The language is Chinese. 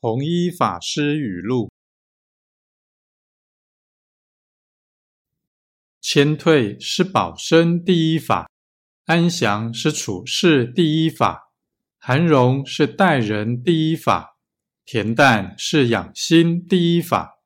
弘一法师语录：谦退是保身第一法，安详是处世第一法，涵容是待人第一法，恬淡是养心第一法。